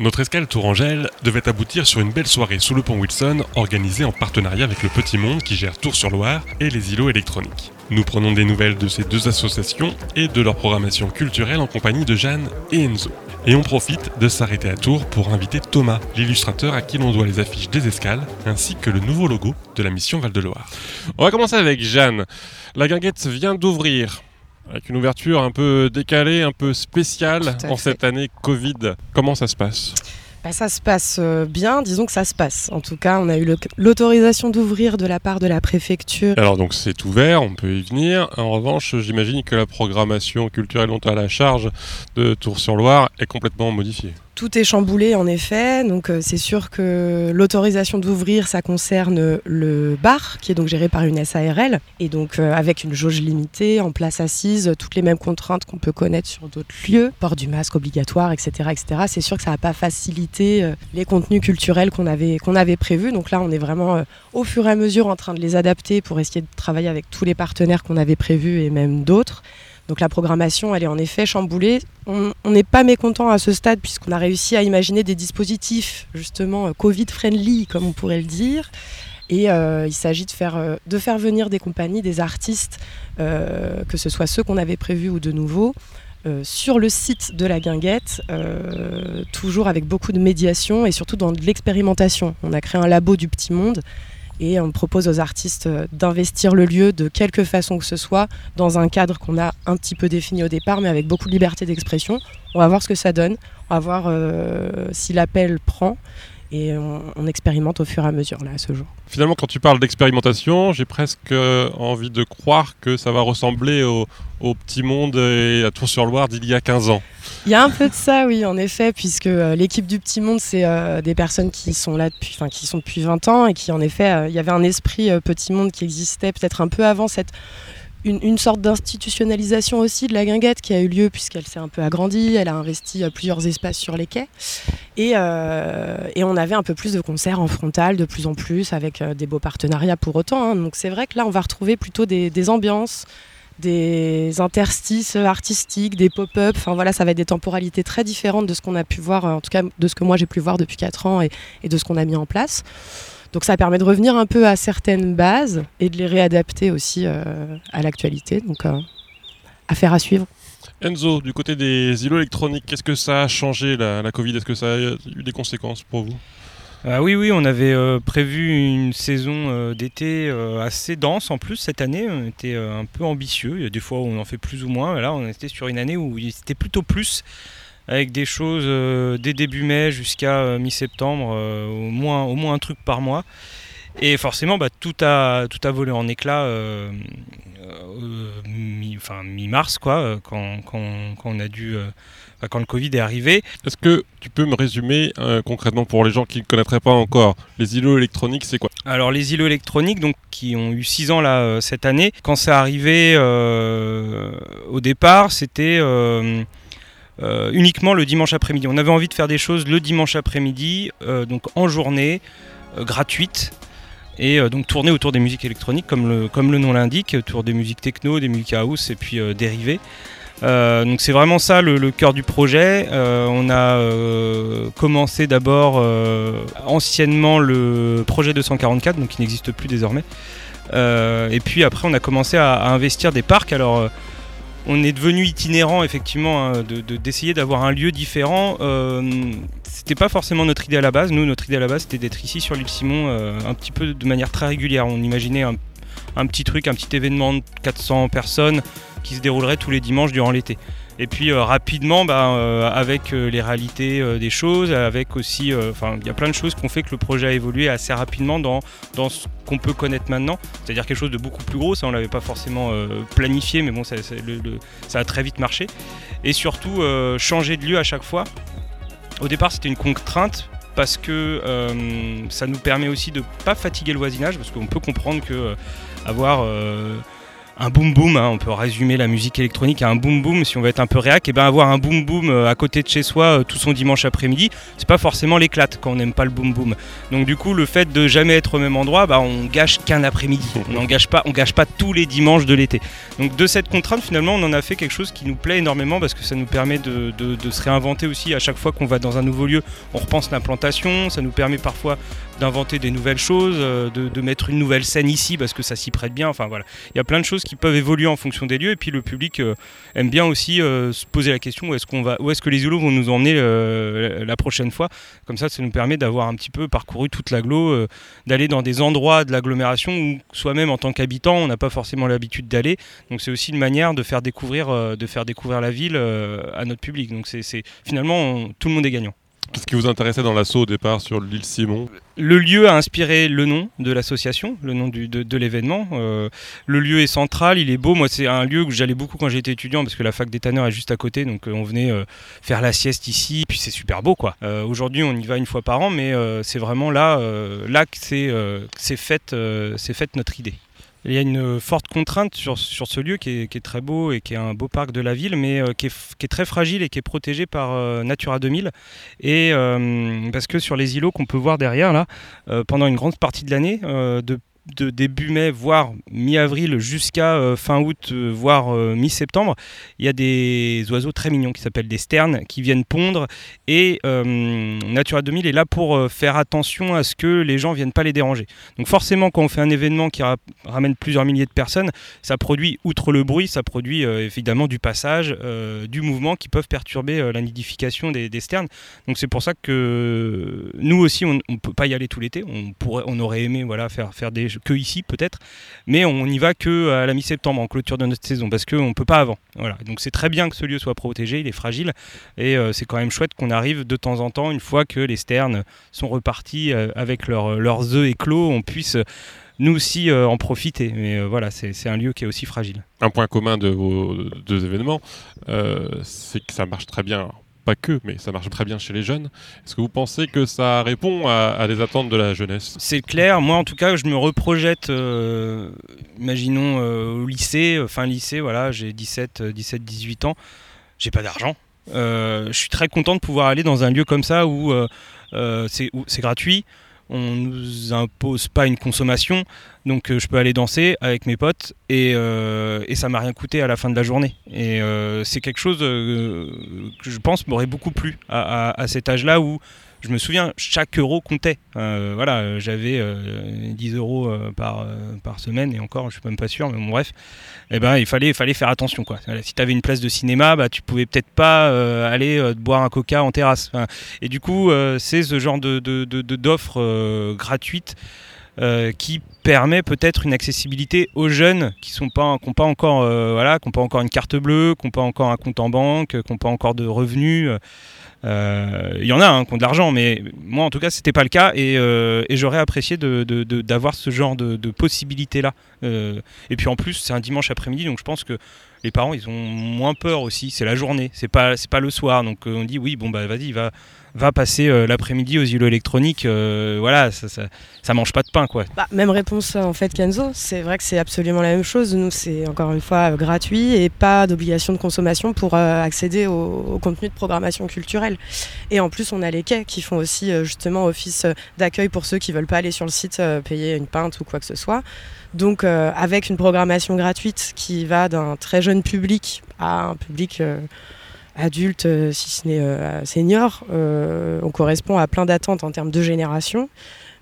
Notre escale Tourangelle devait aboutir sur une belle soirée sous le pont Wilson, organisée en partenariat avec le Petit Monde qui gère Tours-sur-Loire et les îlots électroniques. Nous prenons des nouvelles de ces deux associations et de leur programmation culturelle en compagnie de Jeanne et Enzo. Et on profite de s'arrêter à Tours pour inviter Thomas, l'illustrateur à qui l'on doit les affiches des escales, ainsi que le nouveau logo de la mission Val-de-Loire. On va commencer avec Jeanne. La guinguette vient d'ouvrir avec une ouverture un peu décalée, un peu spéciale en cette année Covid. Comment ça se passe bah, ça se passe euh, bien, disons que ça se passe. En tout cas, on a eu l'autorisation d'ouvrir de la part de la préfecture. Alors donc c'est ouvert, on peut y venir. En revanche, j'imagine que la programmation culturelle dont à la charge de Tours-sur-Loire est complètement modifiée. Tout est chamboulé en effet, donc euh, c'est sûr que l'autorisation d'ouvrir, ça concerne le bar, qui est donc géré par une SARL, et donc euh, avec une jauge limitée, en place assise, toutes les mêmes contraintes qu'on peut connaître sur d'autres lieux, port du masque obligatoire, etc. etc. C'est sûr que ça n'a pas facilité euh, les contenus culturels qu'on avait, qu'on avait prévus, donc là on est vraiment au fur et à mesure en train de les adapter pour essayer de travailler avec tous les partenaires qu'on avait prévus et même d'autres. Donc la programmation, elle est en effet chamboulée. On n'est pas mécontent à ce stade puisqu'on a réussi à imaginer des dispositifs justement euh, Covid-friendly, comme on pourrait le dire. Et euh, il s'agit de faire, euh, de faire venir des compagnies, des artistes, que ce soit ceux qu'on avait prévus ou de nouveaux, sur le site de la guinguette, toujours avec beaucoup de médiation et surtout dans de l'expérimentation. On a créé un labo du petit monde et on propose aux artistes euh, d'investir le lieu de quelque façon que ce soit dans un cadre qu'on a un petit peu défini au départ mais avec beaucoup de liberté d'expression. On va voir ce que ça donne, on va voir euh, si l'appel prend et on, expérimente au fur et à mesure là à ce jour. Finalement, quand tu parles d'expérimentation, j'ai presque euh, envie de croire que ça va ressembler au, petit monde et à Tours-sur-Loire d'il y a 15 ans. Il y a un peu de ça, oui, en effet, puisque euh, l'équipe du Petit Monde, c'est euh, des personnes qui sont là depuis, enfin, qui sont depuis 20 ans et qui, en effet, il y avait un esprit Petit Monde qui existait peut-être un peu avant cette une, sorte d'institutionnalisation aussi de la guinguette qui a eu lieu puisqu'elle s'est un peu agrandie, elle a investi euh, plusieurs espaces sur les quais euh, et, on avait un peu plus de concerts en frontal de plus en plus avec euh, des beaux partenariats pour autant. Hein. Donc c'est vrai que là on va retrouver plutôt des, ambiances, des interstices artistiques, des pop-up. Enfin voilà, ça va être des temporalités très différentes de ce qu'on a pu voir, en tout cas de ce que moi j'ai pu voir depuis 4 ans et, et de ce qu'on a mis en place. Donc ça permet de revenir un peu à certaines bases et de les réadapter aussi euh, à l'actualité. Donc euh, affaire à suivre. Enzo, du côté des îlots électroniques, qu'est-ce que ça a changé la, Covid? Est-ce que ça a eu des conséquences pour vous? Ah oui, oui, on avait euh, prévu une saison d'été assez dense en plus cette année. On était un peu ambitieux. Il y a des fois où on en fait plus ou moins. Là, on était sur une année où c'était plutôt plus avec des choses euh, dès début mai jusqu'à euh, mi-septembre, euh, au, moins, au moins un truc par mois. Et forcément, bah, tout, a, tout a volé en éclat mi-mars, quoi, quand, quand, quand, on a dû, quand le Covid est arrivé. Est-ce que tu peux me résumer concrètement pour les gens qui ne connaîtraient pas encore les îlots électroniques, c'est quoi? Alors les îlots électroniques, donc qui ont eu 6 ans là cette année, quand c'est arrivé au départ, c'était euh, uniquement le dimanche après-midi. On avait envie de faire des choses le dimanche après-midi, euh, donc en journée, euh, gratuite, et donc tourner autour des musiques électroniques, comme le, nom l'indique, autour des musiques techno, des musiques house et puis dérivées. donc c'est vraiment ça le, cœur du projet. on a commencé d'abord anciennement le projet 244, donc qui n'existe plus désormais. et puis après on a commencé à, investir des parcs. On est devenu itinérant effectivement hein, d'essayer d'avoir un lieu différent. Euh, c'était pas forcément notre idée à la base. Nous, notre idée à la base, c'était d'être ici sur l'île Simon euh, un petit peu de manière très régulière. On imaginait un, petit truc, un petit événement de 400 personnes qui se déroulerait tous les dimanches durant l'été. Et puis euh, rapidement, bah, euh, avec euh, les réalités des choses, avec aussi, enfin, il y a plein de choses qui ont fait que le projet a évolué assez rapidement dans, dans ce qu'on peut connaître maintenant, c'est-à-dire quelque chose de beaucoup plus gros. Ça, on l'avait pas forcément planifié, mais bon, ça, ça, a très vite marché. Et surtout, changer de lieu à chaque fois. Au départ, c'était une contrainte parce que ça nous permet aussi de pas fatiguer le voisinage, parce qu'on peut comprendre que avoir un boom boom, hein, on peut résumer la musique électronique à un boom boom si on veut être un peu réac, et ben avoir un boom boom euh, à côté de chez soi euh, tout son dimanche après-midi, c'est pas forcément l'éclate quand on n'aime pas le boom boom. Donc du coup le fait de jamais être au même endroit, bah, on gâche qu'un après-midi, on n'engage pas, on gâche pas tous les dimanches de l'été. Donc de cette contrainte finalement on en a fait quelque chose qui nous plaît énormément parce que ça nous permet de, de se réinventer aussi à chaque fois qu'on va dans un nouveau lieu, on repense l'implantation, ça nous permet parfois d'inventer des nouvelles choses, euh, de, mettre une nouvelle scène ici parce que ça s'y prête bien. Enfin voilà, il y a plein de choses qui peuvent évoluer en fonction des lieux et puis le public euh, aime bien aussi euh, se poser la question où est-ce qu'on va, où est-ce que les îlots vont nous emmener la prochaine fois? Comme ça, ça nous permet d'avoir un petit peu parcouru toute l'agglo, d'aller dans des endroits de l'agglomération où soi-même en tant qu'habitant, on n'a pas forcément l'habitude d'aller. Donc c'est aussi une manière de faire découvrir, de faire découvrir la ville à notre public. Donc c'est finalement tout le monde est gagnant. Qu'est-ce qui vous intéressait dans l'assaut au départ sur l'île Simon Le lieu a inspiré le nom de l'association, le nom de, l'événement. Euh, le lieu est central, il est beau. Moi, c'est un lieu où j'allais beaucoup quand j'étais étudiant parce que la fac des tanneurs est juste à côté. Donc, euh, on venait euh, faire la sieste ici. Puis, c'est super beau, quoi. Aujourd'hui, on y va une fois par an, mais c'est vraiment là, là que c'est fait, fait notre idée. Il y a une forte contrainte sur, sur ce lieu qui est, très beau et qui est un beau parc de la ville, mais euh, qui, est, très fragile et qui est protégé par euh, Natura 2000. Et euh, parce que sur les îlots qu'on peut voir derrière, là, pendant une grande partie de l'année, de de début mai, voire mi-avril, jusqu'à euh, fin août, euh, voire euh, mi-septembre, il y a des oiseaux très mignons qui s'appellent des sternes qui viennent pondre. Et Natura 2000 est là pour faire attention à ce que les gens ne viennent pas les déranger. Donc forcément, quand on fait un événement qui ramène plusieurs milliers de personnes, ça produit, outre le bruit, ça produit évidemment du passage, du mouvement qui peuvent perturber la nidification des, sternes. Donc c'est pour ça que nous aussi, on ne peut pas y aller tout l'été. On, on aurait aimé voilà, faire, faire des que ici peut-être, mais on n'y va que à la mi-septembre en clôture de notre saison parce qu'on ne peut pas avant. Voilà. Donc c'est très bien que ce lieu soit protégé, il est fragile et euh, c'est quand même chouette qu'on arrive de temps en temps, une fois que les sternes sont repartis euh, avec leurs œufs éclos, on puisse nous aussi euh, en profiter. Mais voilà, c'est un lieu qui est aussi fragile. Un point commun de vos deux événements, c'est que ça marche très bien pas que, mais ça marche très bien chez les jeunes. Est-ce que vous pensez que ça répond à, des attentes de la jeunesse? C'est clair, moi en tout cas, je me reprojette, euh, imaginons euh, au lycée, euh, fin lycée, voilà, j'ai 17, 17, 18 ans, j'ai pas d'argent. je suis très content de pouvoir aller dans un lieu comme ça où c'est gratuit, on nous impose pas une consommation, donc euh, je peux aller danser avec mes potes et, euh, et ça m'a rien coûté à la fin de la journée. Et euh, c'est quelque chose que je pense m'aurait beaucoup plu à, à cet âge-là où je me souviens, chaque euro comptait. Euh, voilà, j'avais 10 euh, euros euh, par, par semaine, et encore, je suis même pas sûr, mais bon, bref, eh ben, il fallait, fallait faire attention. Si tu avais une place de cinéma, bah, tu pouvais peut-être pas aller boire un coca en terrasse. et du coup, c'est ce genre de, d'offres gratuites. qui permet peut-être une accessibilité aux jeunes qui n'ont pas, pas, encore, voilà, pas encore une carte bleue, qui n'ont pas encore un compte en banque, qui n'ont pas encore de revenus. Euh, il y en a hein, qui ont de l'argent, mais moi en tout cas c'était pas le cas et, euh, j'aurais apprécié d'avoir ce genre de, possibilités là. Euh, et puis en plus c'est un dimanche après-midi donc je pense que les parents ils ont moins peur aussi. C'est la journée, c'est pas c'est pas le soir donc on dit oui bon bah vas-y va va passer euh, l'après-midi aux îlots électroniques, euh, voilà, ça, ça, mange pas de pain quoi. Bah, même réponse en fait Kenzo, c'est vrai que c'est absolument la même chose. Nous c'est encore une fois euh, gratuit et pas d'obligation de consommation pour accéder au, contenu de programmation culturelle. Et en plus on a les quais qui font aussi justement office d'accueil pour ceux qui veulent pas aller sur le site payer une pinte ou quoi que ce soit. Donc avec une programmation gratuite qui va d'un très jeune public à un public adulte, euh, si ce n'est euh, senior. Euh, on correspond à plein d'attentes en termes de génération,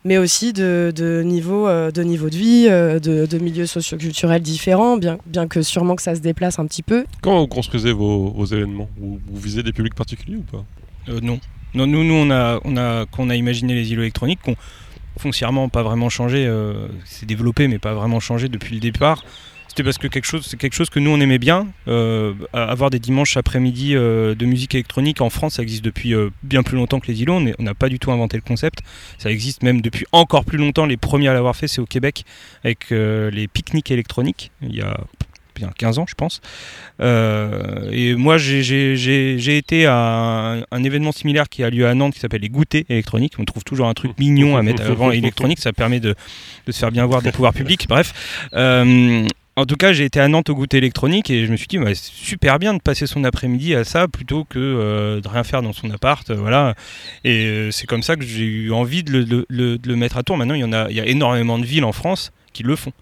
mais aussi de, niveau, de niveau de vie, de, de milieux socioculturels différents, bien, bien que sûrement que ça se déplace un petit peu. Comment vous construisez vos, événements vous, visez des publics particuliers ou pas? Non. Non, nous, nous on a, on a, qu'on a imaginé les îlots électroniques, qu'on foncièrement pas vraiment changé, c'est développé mais pas vraiment changé depuis le départ. C'était parce que quelque chose, c'est quelque chose que nous on aimait bien. Euh, avoir des dimanches après-midi euh, de musique électronique en France, ça existe depuis euh, bien plus longtemps que les îlots. On n'a pas du tout inventé le concept. Ça existe même depuis encore plus longtemps. Les premiers à l'avoir fait, c'est au Québec avec les pique-niques électroniques. Il y a bien 15 ans, je pense. et moi, j'ai été à un, événement similaire qui a lieu à Nantes qui s'appelle les goûters électroniques. On trouve toujours un truc mignon à mettre avant électronique. Ça permet de, de, se faire bien voir des pouvoirs publics. Bref. En tout cas, j'ai été à Nantes au goûter électronique et je me suis dit, bah, c'est super bien de passer son après-midi à ça plutôt que euh, de rien faire dans son appart. euh, voilà. Et euh, c'est comme ça que j'ai eu envie de le, mettre à tour. Maintenant, il y, en a, énormément de villes en France qui le font.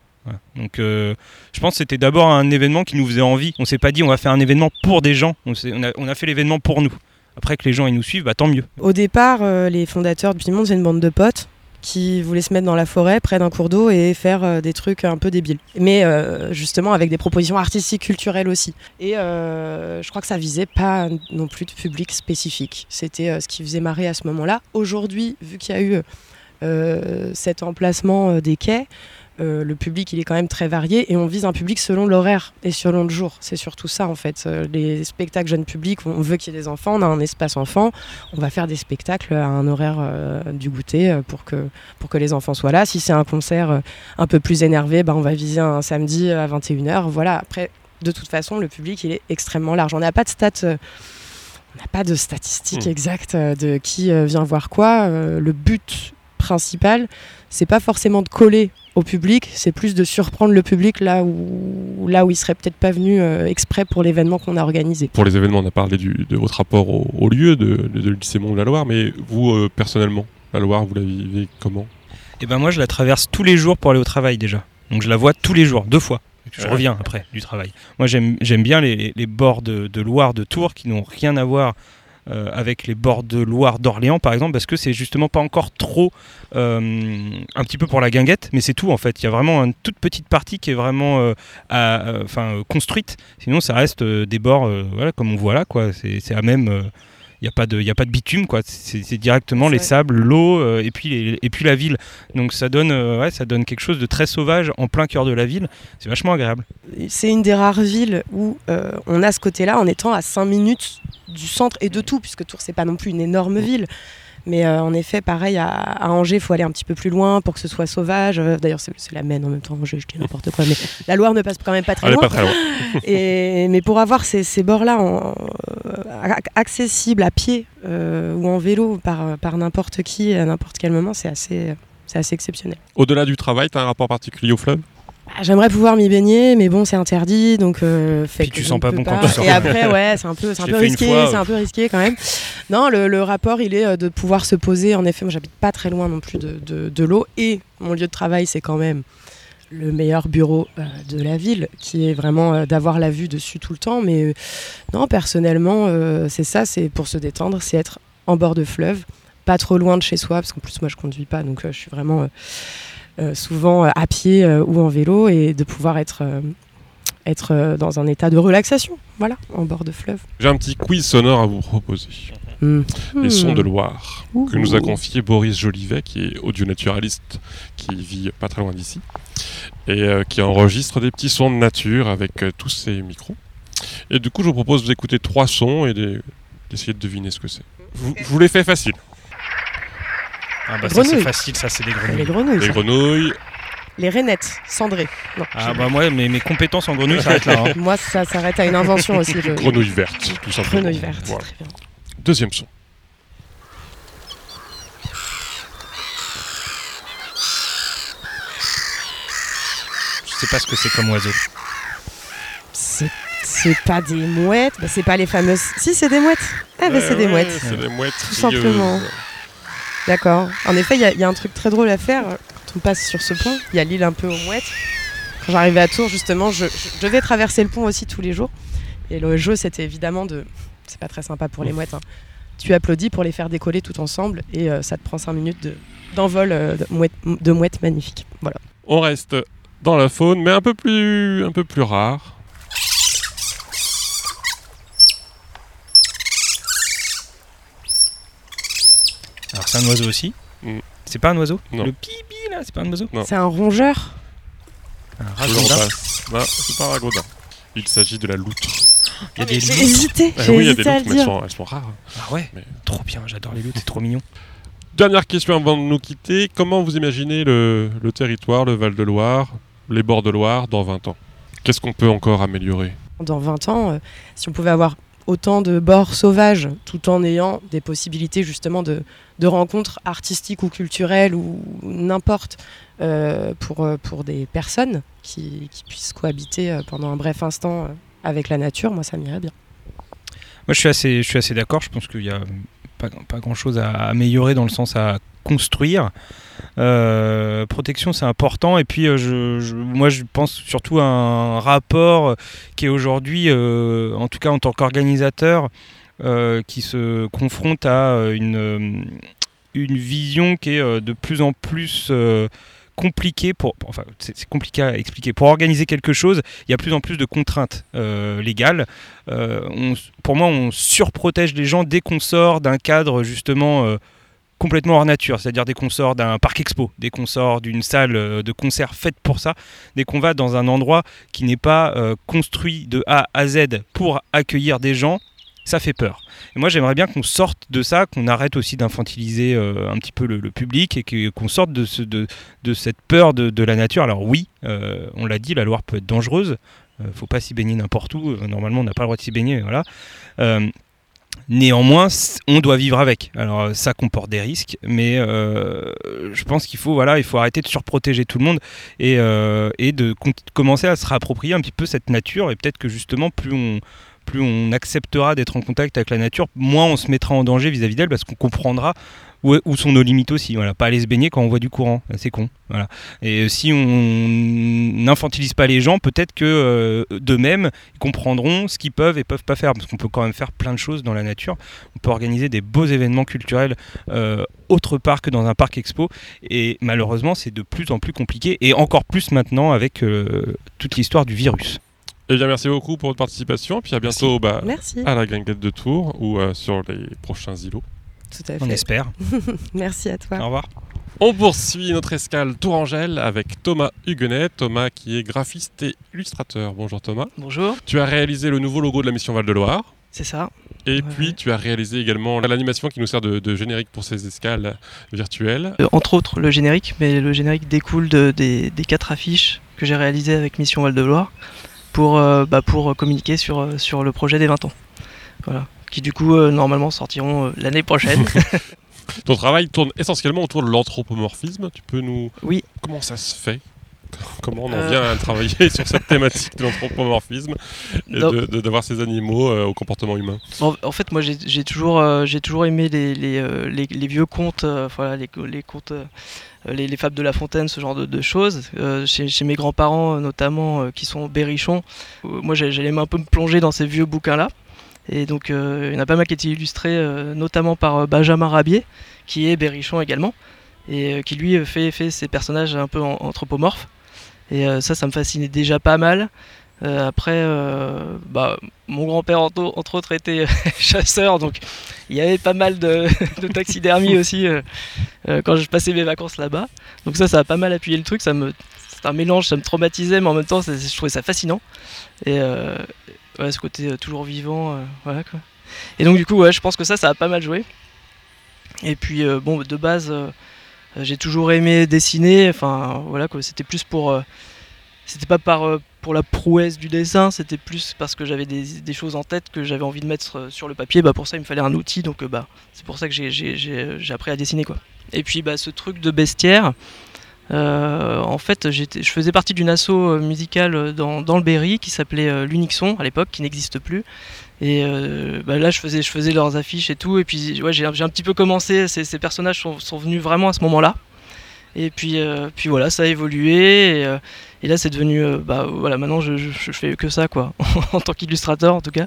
Donc, je pense que c'était d'abord un événement qui nous faisait envie. On s'est pas dit, on va faire un événement pour des gens. On, a, fait l'événement pour nous. Après que les gens ils nous suivent, bah, tant mieux. Au départ, les fondateurs du Monde, c'est une bande de potes qui voulaient se mettre dans la forêt, près d'un cours d'eau, et faire euh, des trucs un peu débiles. Mais euh, justement avec des propositions artistiques, culturelles aussi. Et euh, je crois que ça visait pas non plus de public spécifique. C'était ce qui faisait marrer à ce moment-là. Aujourd'hui, vu qu'il y a eu cet emplacement des quais, euh, le public il est quand même très varié et on vise un public selon l'horaire et selon le jour. C'est surtout ça en fait. Euh, Les spectacles jeunes publics, on veut qu'il y ait des enfants, on a un espace enfant, on va faire des spectacles à un horaire euh, du goûter pour que, pour que les enfants soient là. Si c'est un concert un peu plus énervé, bah, on va viser un samedi à 21h. Voilà, après, de toute façon, le public il est extrêmement large. On n'a pas de stats. on n'a pas de statistiques Hmm. exactes de qui vient voir quoi. Euh, le but principal, c'est pas forcément de coller au public, c'est plus de surprendre le public là où, là où il serait peut-être pas venu euh, exprès pour l'événement qu'on a organisé. Pour les événements, on a parlé du- de votre rapport au, au lieu de, de, de lycée Mont de la Loire, mais vous, euh, personnellement, la Loire, vous la vivez comment? Et ben moi, je la traverse tous les jours pour aller au travail déjà. Donc je la vois tous les jours, deux fois. Je Ouais. reviens après du travail. Moi, j'aime j'aime bien les, les- les bords de, de Loire, de Tours, qui n'ont rien à voir euh, avec les bords de Loire d'Orléans, par exemple, parce que c'est justement pas encore trop euh, un petit peu pour la guinguette, mais c'est tout en fait. Il y a vraiment une toute petite partie qui est vraiment euh, à- euh, euh, construite. Sinon, ça reste euh, des bords, euh, voilà, comme on voit là, quoi. C'est à même. Il n'y a, pas de- y a pas de bitume, quoi. C'est directement les sables, l'eau euh, et, puis les- et puis la ville. Donc ça donne, euh, ouais, ça donne quelque chose de très sauvage en plein cœur de la ville. C'est vachement agréable. C'est une des rares villes où euh, on a ce côté-là en étant à 5 minutes du centre et de tout, puisque Tours, c'est pas non plus une énorme ville. Mais euh, en effet, pareil, à, à Angers, il faut aller un petit peu plus loin pour que ce soit sauvage. Euh, D'ailleurs, c'est la Maine en même temps, Angers, je dis n'importe quoi. Mais la Loire ne passe quand même pas très Elle loin. pas très loin. Et, mais pour avoir ces, ces bords-là euh, ac- accessibles à pied euh, ou en vélo par, par n'importe qui à n'importe quel moment, c'est assez, c'est assez exceptionnel. Au-delà du travail, tu as un rapport particulier au fleuve? Ah, J'aimerais pouvoir m'y baigner, mais bon, c'est interdit, donc euh, fait Puis que tu sens pas bon quand tu sors. Et après, ouais, c'est un peu, c'est un peu risqué, c'est un peu risqué quand même. Non, le, le rapport, il est euh, de pouvoir se poser. En effet, moi, j'habite pas très loin non plus de, de- de l'eau, et mon lieu de travail, c'est quand même le meilleur bureau euh, de la ville, qui est vraiment euh, d'avoir la vue dessus tout le temps. Mais euh, non, personnellement, c'est ça, c'est pour se détendre, c'est être en bord de fleuve, pas trop loin de chez soi, parce qu'en plus, moi, je conduis pas, donc je suis vraiment souvent euh, à pied euh, ou en vélo, et de pouvoir être, euh, être euh, dans un état de relaxation, voilà, en bord de fleuve. J'ai un petit quiz sonore à vous proposer. Hmm. Les sons de Loire, que nous a confié Boris Jolivet, qui est audio-naturaliste, qui vit pas très loin d'ici, et euh, qui enregistre des petits sons de nature avec euh, tous ses micros. Et du coup, je vous propose d'écouter trois sons et de- d'essayer de deviner ce que c'est. Vous- Je vous les fais facile. Ah bah Les ça c'est grenouilles. facile, ça c'est des Les grenouilles. grenouilles, Les ça. grenouilles, les rainettes, cendrées. Non, Ah bah moi mes, mes compétences en grenouilles s'arrêtent là. hein. Moi, ça s'arrête à une invention aussi. Je... grenouilles vertes, tout simplement. Grenouille verte, Voilà. très bien. Deuxième son. Je sais pas ce que c'est comme oiseau. C'est c'est pas des mouettes, bah, c'est pas les fameuses. Si, c'est des mouettes. Ah, bah, Ouais, c'est des ouais, mouettes. C'est des mouettes. Tout simplement. D'accord. En effet, il y, a- il y a un truc très drôle à faire quand on passe sur ce pont. Il y a l'île un peu aux mouettes. Quand j'arrivais à Tours, justement, je, je devais traverser le pont aussi tous les jours. Et le jeu, c'était évidemment de. C'est pas très sympa pour les mouettes. hein. Tu applaudis pour les faire décoller tout ensemble et euh, ça te prend 5 minutes de- d'envol euh, de, mouettes, de mouettes magnifiques. Voilà. On reste dans la faune, mais un peu plus, un peu plus rare. Alors c'est un oiseau aussi. Mm. C'est pas un oiseau Non. Le pibi là, c'est pas un oiseau. C'est un rongeur. Un ragondin. Non, c'est pas un ragondin. Il s'agit de la loutre. Il y a des J'ai loutres. hésité. Ah J'ai oui, il y a des hésité à loutres, le mais elles dire. sont, elles sont rares. Ah ouais, Mais- trop bien, j'adore les loutres, c'est trop mignon. Dernière question avant de nous quitter. Comment vous imaginez le, le territoire, le Val-de-Loire, les bords de Loire dans 20 ans? Qu'est-ce qu'on peut encore améliorer? Dans 20 ans, euh, si on pouvait avoir autant de bords sauvages, tout en ayant des possibilités justement de, de rencontres artistiques ou culturelles ou n'importe euh, pour, euh, pour des personnes qui, qui, puissent cohabiter euh, pendant un bref instant avec la nature, moi ça m'irait bien. Moi je suis assez, assez d'accord, je pense qu'il n'y a pas, pas grand chose à améliorer dans le sens à construire. Euh, protection, c'est important. Et puis, je, moi, je pense surtout à un rapport qui est aujourd'hui, euh, en tout cas en tant qu'organisateur, euh, qui se confronte à une, une vision qui est de plus en plus compliqué pour, enfin c'est compliqué à expliquer. Pour organiser quelque chose, il y a plus en plus de contraintes euh, légales. Euh, pour moi, on surprotège les gens dès qu'on sort d'un cadre justement euh, complètement hors nature, c'est-à-dire dès qu'on sort d'un parc expo, dès qu'on sort d'une salle de concert faite pour ça, dès qu'on va dans un endroit qui n'est pas construit de A à Z pour accueillir des gens, ça fait peur. Et moi, j'aimerais bien qu'on sorte de ça, qu'on arrête aussi d'infantiliser euh, un petit peu le, public et qu'on sorte de, ce, de, de, cette peur de, la nature. Alors oui, euh, on l'a dit, la Loire peut être dangereuse. euh, faut pas s'y baigner n'importe où. Normalement, on n'a pas le droit de s'y baigner. Voilà. Néanmoins, on doit vivre avec. Alors ça comporte des risques, mais je pense qu'il faut voilà, il faut arrêter de surprotéger tout le monde et, et de commencer à se réapproprier un petit peu cette nature. Et peut-être que justement, plus on plus on acceptera d'être en contact avec la nature, moins on se mettra en danger vis-à-vis d'elle parce qu'on comprendra où, sont nos limites aussi. Voilà, pas aller se baigner quand on voit du courant, c'est con. Voilà. Et euh, si on n'infantilise pas les gens, peut-être que euh, d'eux-mêmes ils comprendront ce qu'ils peuvent et peuvent pas faire, parce qu'on peut quand même faire plein de choses dans la nature. On peut organiser des beaux événements culturels euh, autre part que dans un parc expo, et malheureusement c'est de plus en plus compliqué, et encore plus maintenant avec toute l'histoire du virus. Eh bien, merci beaucoup pour votre participation. Puis à bientôt bah, à la Gringuette de Tours ou euh, sur les prochains îlots. Tout à fait. On espère. merci à toi. Au revoir. On poursuit notre escale Tourangelle avec Thomas Huguenet. Thomas qui est graphiste et illustrateur. Bonjour Thomas. Bonjour. Tu as réalisé le nouveau logo de la mission Val-de-Loire. C'est ça. Et puis tu as réalisé également l'animation qui nous sert de, générique pour ces escales virtuelles. Euh, entre autres le générique, mais le générique découle des, des, quatre affiches que j'ai réalisées avec Mission Val-de-Loire pour, euh, bah, pour communiquer sur, euh, sur le projet des 20 ans. Voilà. Qui du coup, euh, normalement, sortiront l'année prochaine. Ton travail tourne essentiellement autour de l'anthropomorphisme. Tu peux nous. Oui. Comment ça se fait? Comment on en vient à travailler sur cette thématique de l'anthropomorphisme et d'avoir ces animaux au comportement humain? En, fait, moi, j'ai toujours, j'ai toujours aimé les, les, les, vieux contes, voilà, les, contes euh, les, fables de La Fontaine, ce genre de, choses. Euh, chez, mes grands-parents, euh, notamment, qui sont berrichons, moi j'allais un peu me plonger dans ces vieux bouquins-là. Et donc il y en a pas mal qui étaient illustrés, notamment par Benjamin Rabier, qui est berrichon également, et qui lui fait, ces personnages un peu anthropomorphes. Et ça, ça me fascinait déjà pas mal. Euh, après, euh, bah, mon grand-père, entre autres, était chasseur, donc il y avait pas mal de, taxidermie aussi euh, quand je passais mes vacances là-bas. Donc ça, ça a pas mal appuyé le truc. C'est un mélange, ça me traumatisait, mais en même temps, je trouvais ça fascinant. Ce côté toujours vivant, voilà quoi. Et donc du coup, ouais, je pense que ça, ça a pas mal joué. Et puis, bon, de base, j'ai toujours aimé dessiner. Enfin, voilà. C'était plus pour c'était pas par, euh, pour la prouesse du dessin, c'était plus parce que j'avais des, choses en tête que j'avais envie de mettre euh, sur le papier. Bah, pour ça, il me fallait un outil, donc euh, bah, c'est pour ça que j'ai appris à dessiner. Quoi. Et puis bah, ce truc de bestiaire, en fait, je faisais partie d'une asso musicale dans, dans, le Berry qui s'appelait l'Unixon à l'époque, qui n'existe plus. Et bah, là, je faisais, je faisais leurs affiches et tout. Et puis, j'ai un petit peu commencé. Ces, personnages sont, venus vraiment à ce moment-là. Et puis, euh, puis voilà, ça a évolué. Et, euh, là, c'est devenu. Euh, bah voilà, maintenant, je, je, fais que ça, quoi, en tant qu'illustrateur, en tout cas.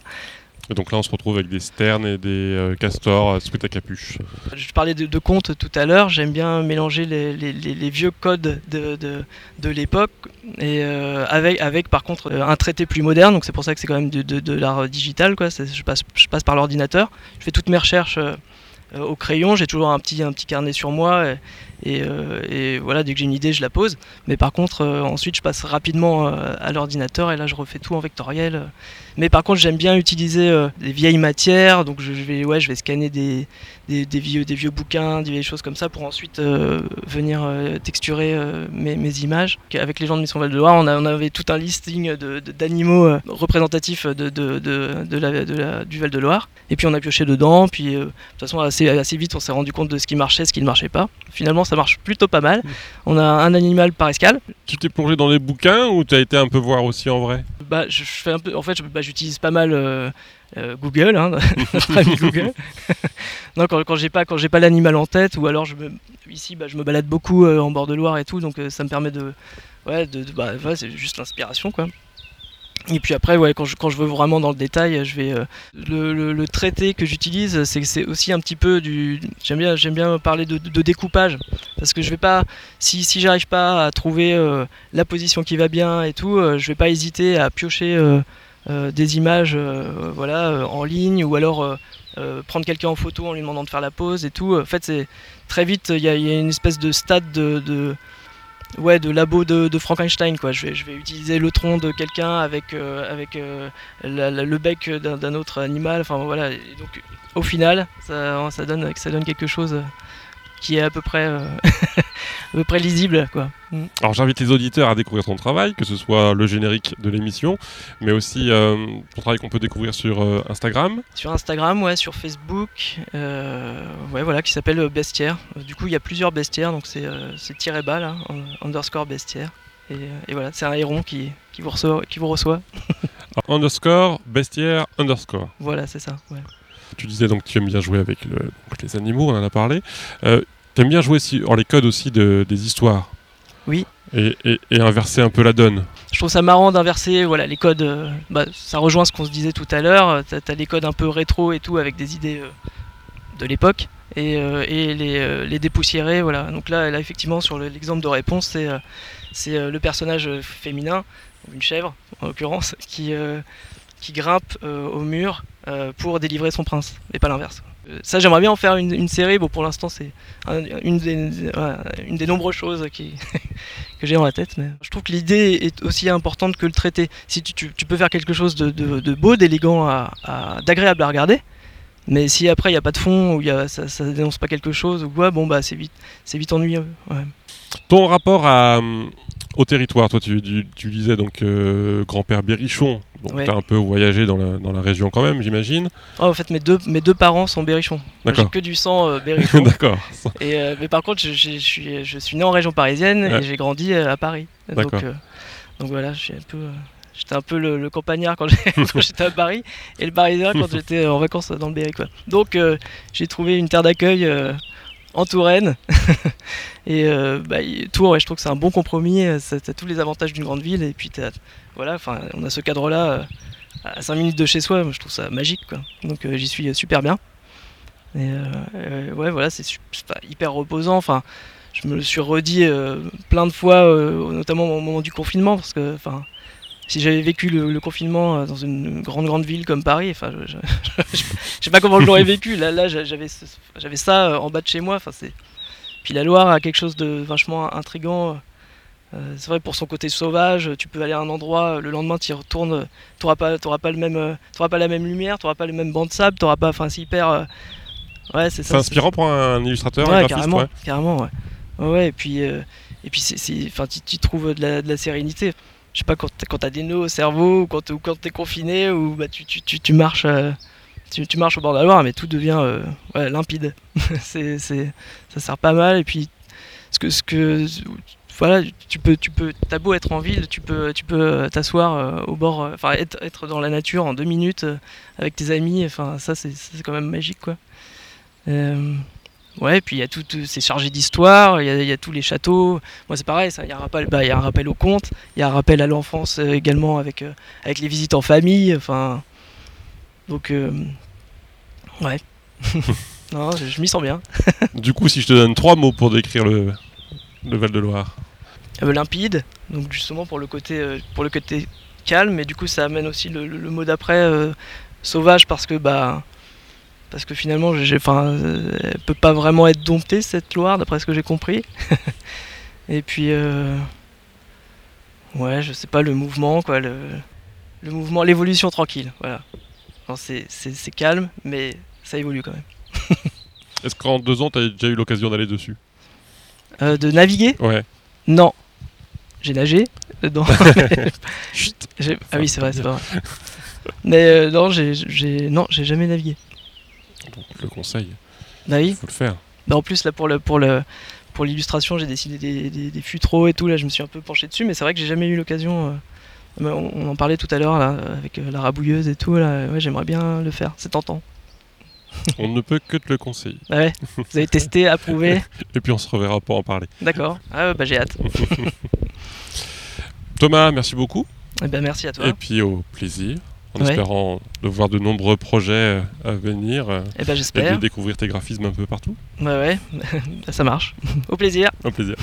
Et donc là, on se retrouve avec des sternes et des castors sous à capuche. Je parlais de, contes tout à l'heure. J'aime bien mélanger les, vieux codes de, de, de l'époque et avec, avec par contre un traité plus moderne. Donc c'est pour ça que c'est quand même de, l'art digital. Quoi. Je passe, je passe par l'ordinateur. Je fais toutes mes recherches au crayon. J'ai toujours un petit, un petit carnet sur moi. Euh, et, voilà, dès que j'ai une idée, je la pose. Mais par contre, euh, ensuite, je passe rapidement euh, à l'ordinateur et là, je refais tout en vectoriel. Mais par contre, j'aime bien utiliser des vieilles matières. Donc, je vais, ouais, je vais scanner des, des, vieux, des vieux bouquins, des vieilles choses comme ça pour ensuite venir texturer mes, images. Avec les gens de Mission Val-de-Loire, on, on, avait tout un listing d'animaux représentatifs de, de, de la, du Val-de-Loire. Et puis, on a pioché dedans. Puis, de toute façon, assez, assez vite, on s'est rendu compte de ce qui marchait, ce qui ne marchait pas. Finalement, ça marche plutôt pas mal. On a un animal par escale. Tu t'es plongé dans les bouquins ou tu as été un peu voir aussi en vrai? Bah, je, fais un peu. En fait, bah, j'utilise pas mal. Euh, euh, Google, hein, notre ami Google. non, quand, quand j'ai pas quand j'ai pas l'animal en tête, ou alors je me, ici, bah, je me balade beaucoup euh, en bord de Loire et tout, donc ça me permet de, ouais, de, bah, c'est juste l'inspiration quoi. Et puis après, quand, je, veux vraiment dans le détail, je vais euh, le, le, traité que j'utilise, c'est aussi un petit peu du. J'aime bien, parler de, découpage parce que je vais pas, si, si j'arrive pas à trouver euh, la position qui va bien et tout, euh, je vais pas hésiter à piocher des images, voilà, en ligne ou alors prendre quelqu'un en photo en lui demandant de faire la pose et tout. En fait, très vite, il y, a une espèce de stade de ouais, de labo de, Frankenstein. Quoi. Je, vais, je vais utiliser le tronc de quelqu'un avec, euh, avec euh, le bec d'un autre animal. Enfin, voilà. donc, au final, ça, ça, donne, ça donne quelque chose qui est à peu près, euh, à peu près lisible. Quoi. Mm. Alors j'invite les auditeurs à découvrir ton travail, que ce soit le générique de l'émission, mais aussi euh, ton travail qu'on peut découvrir sur euh, Instagram. Sur Instagram, ouais, sur Facebook, ouais, voilà, qui s'appelle Bestiaire. Du coup, il y a plusieurs bestiaires, donc c'est tiré bas là, underscore bestiaire. Et, voilà, c'est un héron qui, qui, vous reçoit. Qui vous reçoit. underscore bestiaire underscore. Voilà, c'est ça. Ouais. Tu disais donc que tu aimes bien jouer avec les animaux, on en a parlé. Euh, tu aimes bien jouer en les codes aussi de, des histoires. Oui. Et, inverser un peu la donne. Je trouve ça marrant d'inverser voilà, les codes. Euh, bah, ça rejoint ce qu'on se disait tout à l'heure. Tu as, les codes un peu rétro et tout avec des idées euh, de l'époque et, les, les, dépoussiérer. Voilà. Donc là, là effectivement, sur l'exemple de réponse, c'est c'est le personnage féminin, une chèvre en l'occurrence, qui, qui grimpe au mur euh, pour délivrer son prince, et pas l'inverse. Euh, ça, j'aimerais bien en faire une, série. Bon, pour l'instant, c'est une, des nombreuses choses que j'ai dans la tête. Mais je trouve que l'idée est aussi importante que le traité. Si tu, peux faire quelque chose de, beau, d'élégant, d'agréable à regarder, mais si après il n'y a pas de fond ou ça, ça dénonce pas quelque chose ou quoi, bon bah c'est vite, ennuyeux. Ton rapport à, au territoire, toi tu, tu, disais donc euh, grand-père Berrichon, donc tu as un peu voyagé dans la, dans la région quand même, j'imagine. Oh, en fait, mes deux, mes deux parents sont Berrichon. J'ai que du sang euh, Berrichon. D'accord. Et, euh, mais par contre, je, je, suis, je suis né en région parisienne et j'ai grandi à Paris. Donc, donc voilà, je un peu. J'étais un peu le, campagnard quand j'étais à Paris et le parisien quand j'étais en vacances dans le Berry. Quoi. Donc j'ai trouvé une terre d'accueil en Touraine. et euh, bah, Tours, je trouve que c'est un bon compromis. Ça, a tous les avantages d'une grande ville. Et puis, voilà, on a ce cadre-là euh, à 5 minutes de chez soi. Je trouve ça magique. Quoi. Donc, euh, j'y suis super bien. Ouais, voilà, c'est hyper reposant. Enfin, je me le suis redit plein de fois, notamment au moment du confinement, parce que, enfin, si j'avais vécu le, confinement euh, dans une grande grande ville comme Paris, enfin, je, je, sais pas comment je l'aurais vécu. Là, là, j'avais j'avais ça euh, en bas de chez moi. Enfin, c'est puis la Loire a quelque chose de vachement intrigant. Euh, c'est vrai pour son côté sauvage. Tu peux aller à un endroit, le lendemain tu y retournes, pas, t'auras pas le même, t'auras pas la même lumière, t'auras pas le même banc de sable, t'auras pas, enfin, c'est hyper. ouais, c'est ça. C'est inspirant pour un illustrateur, ouais, carrément, carrément, ouais. Ouais, et puis, et puis c'est, enfin, tu, trouves de la, de la sérénité je sais pas, quand, tu as des nœuds au cerveau, ou quand, quand tu es confiné, ou bah, tu, tu, tu, marches, euh, tu, marches au bord de la Loire, mais tout devient euh, limpide. ça sert pas mal. Et puis, ce que, ce que, voilà, tu peux, tu peux, t'as beau être en ville, tu peux, tu peux euh, t'asseoir au bord, enfin, être, dans la nature en deux minutes avec tes amis. Enfin, ça, c'est, quand même magique, quoi. Ouais, puis il y a tout, c'est chargé d'histoire, il y, a tous les châteaux. Moi, c'est pareil, il y, a un rappel, bah, y a un rappel au conte, il y a un rappel à l'enfance euh, également avec, euh, avec les visites en famille. Enfin, donc, euh, ouais. non, je, m'y sens bien. du coup, si je te donne trois mots pour décrire le, le Val-de-Loire Limpide, donc justement pour le, côté, pour le côté calme, mais du coup, ça amène aussi le, le mot d'après sauvage parce que, bah parce que finalement, j'ai, enfin, euh, elle peut pas vraiment être domptée cette Loire, d'après ce que j'ai compris. Et puis, euh, ouais, je sais pas, le mouvement, quoi, le, le mouvement, l'évolution tranquille, voilà. C'est, calme, mais ça évolue quand même. Est-ce qu'en deux ans, tu as déjà eu l'occasion d'aller dessus? Euh, de naviguer? Ouais. Non. J'ai nagé dedans. Chut. J'ai- Ah oui, c'est vrai, c'est vrai. Mais euh, non, j'ai, non, jamais navigué. Donc, le conseil, Bah oui. il faut le faire. Bah, en plus, là, pour, le, pour, le, pour l'illustration, j'ai décidé des, des, des futreaux et tout. Là, je me suis un peu penché dessus, mais c'est vrai que j'ai jamais eu l'occasion. euh, on, on en parlait tout à l'heure, là, avec euh, la rabouilleuse et tout. Là, ouais, j'aimerais bien le faire. C'est tentant. On ne peut que te le conseiller. Ah ouais, vous avez testé, approuvé. Et puis on se reverra pour en parler. D'accord. Ah bah j'ai hâte. Thomas, merci beaucoup. Eh ben, merci à toi. Et puis au plaisir. En Ouais. espérant de voir de nombreux projets euh, à venir euh, Eh ben, et de découvrir tes graphismes un peu partout. Ouais, ouais. Ça marche. Au plaisir. Au plaisir.